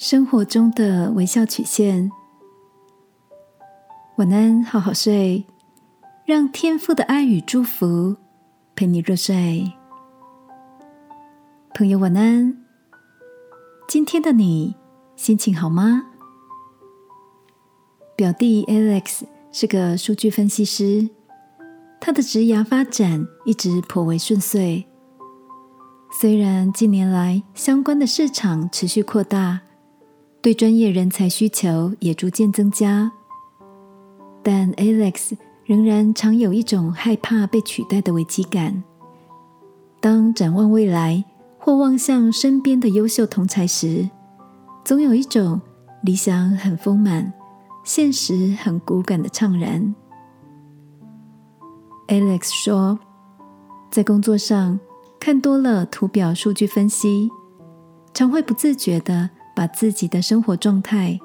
生活中的微笑曲线。晚安，好好睡，让天父的爱与祝福陪你入睡。朋友，晚安。今天的你心情好吗？表弟 Alex 是个数据分析师，他的职涯发展一直颇为顺遂。虽然近年来相关的市场持续扩大，对专业人才需求也逐渐增加，但 Alex 仍然常有一种害怕被取代的危机感。当展望未来或望向身边的优秀同才时，总有一种理想很丰满，现实很骨感的怅然。Alex 说，在工作上。看多了图表数据分析，常会不自觉的把自己的生活状态，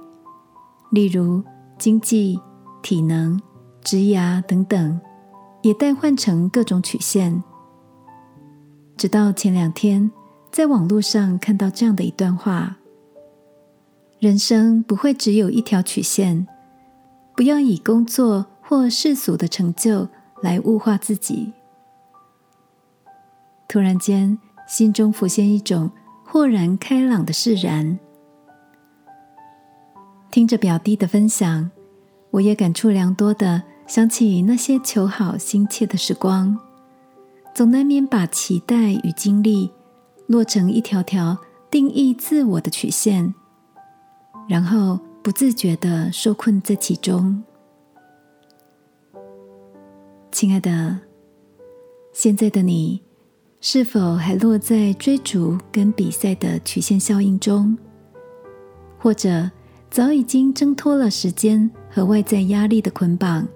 例如经济、体能、职涯等等，也代换成各种曲线。直到前两天，在网络上看到这样的一段话：人生不会只有一条曲线，不要以工作或世俗的成就来物化自己。突然间，心中浮现一种豁然开朗的释然。听着表弟的分享，我也感触良多的想起那些求好心切的时光，总难免把期待与精力落成一条条定义自我的曲线，然后不自觉的受困在其中。亲爱的，现在的你。是否还落在追逐跟比赛的曲线效应中，或者早已经挣脱了时间和外在压力的捆绑，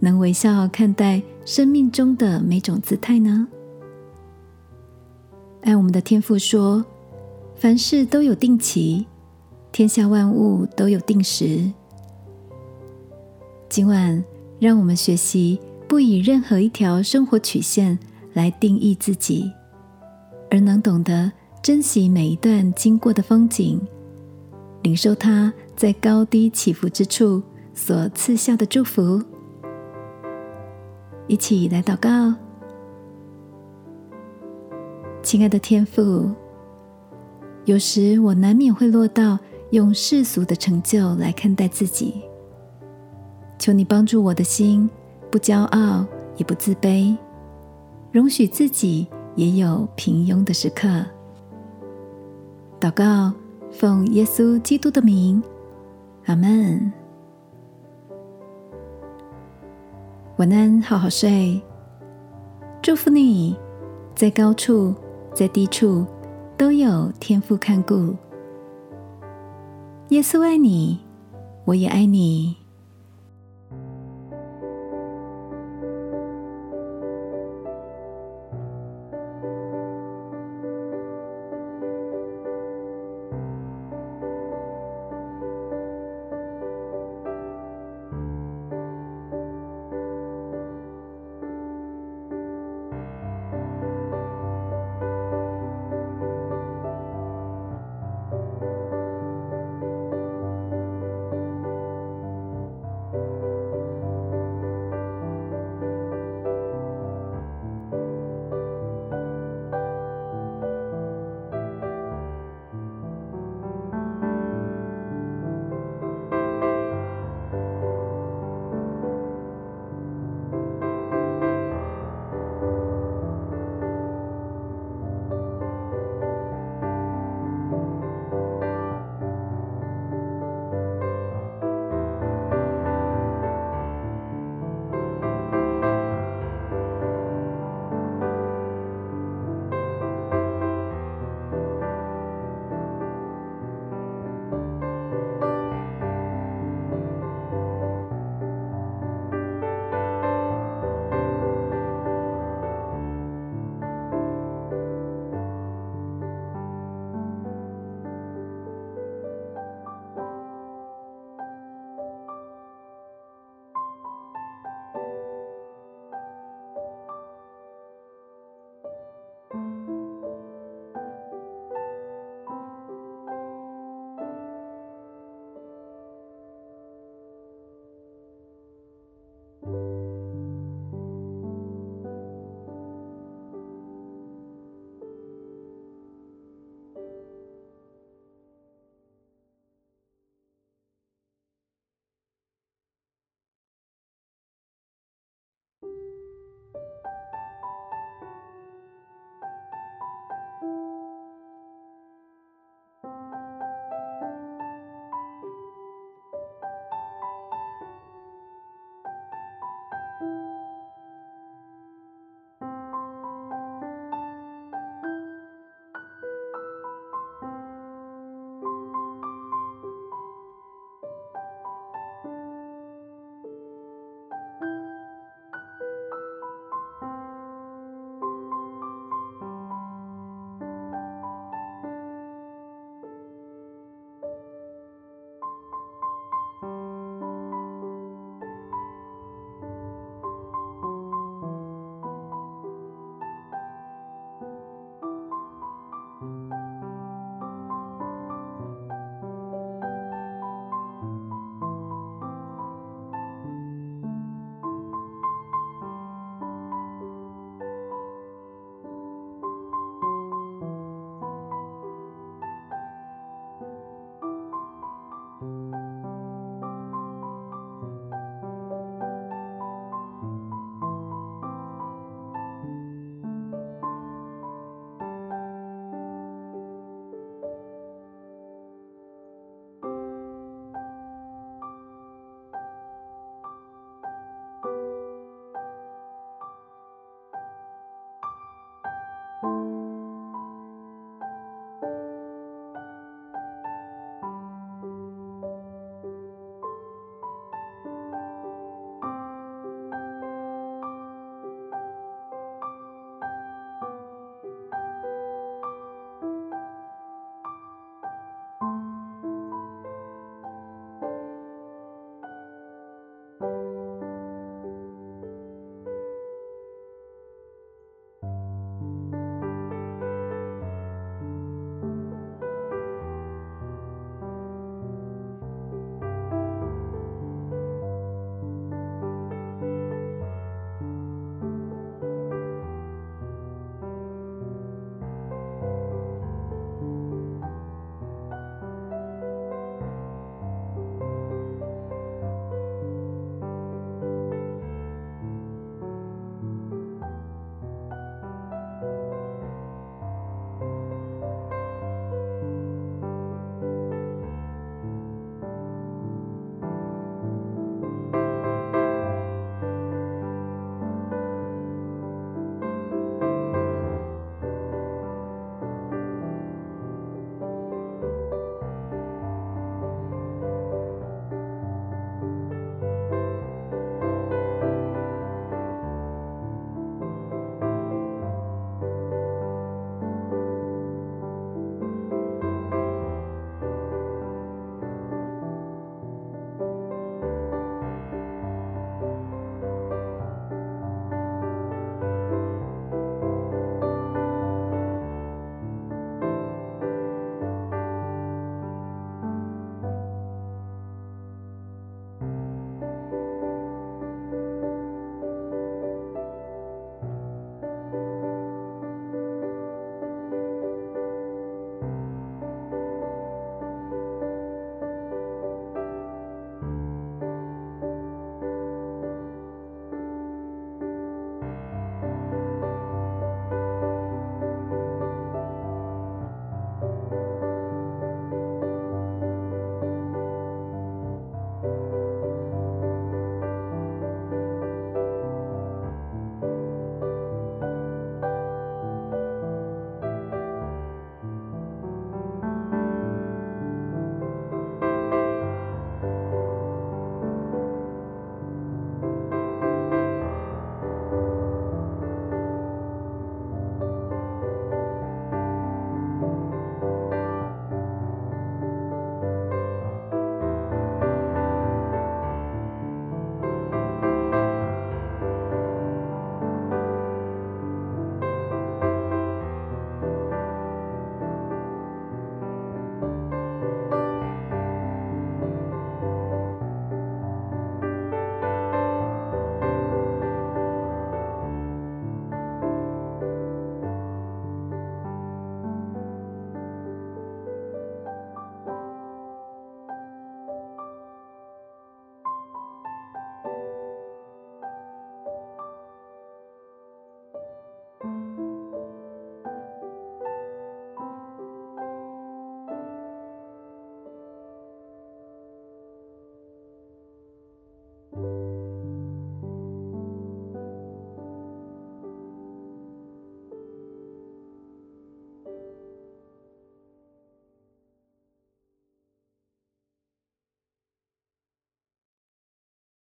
能微笑看待生命中的每种姿态呢？按我们的天父说：“凡事都有定期，天下万物都有定时。”今晚，让我们学习不以任何一条生活曲线。来定义自己，而能懂得珍惜每一段经过的风景，领受它在高低起伏之处所赐下的祝福。一起来祷告，亲爱的天父，有时我难免会落到用世俗的成就来看待自己，求你帮助我的心，不骄傲也不自卑。容许自己也有平庸的时刻。祷告，奉耶稣基督的名，阿门。晚安，好好睡。祝福你，在高处，在低处，都有天赋看顾。耶稣爱你，我也爱你。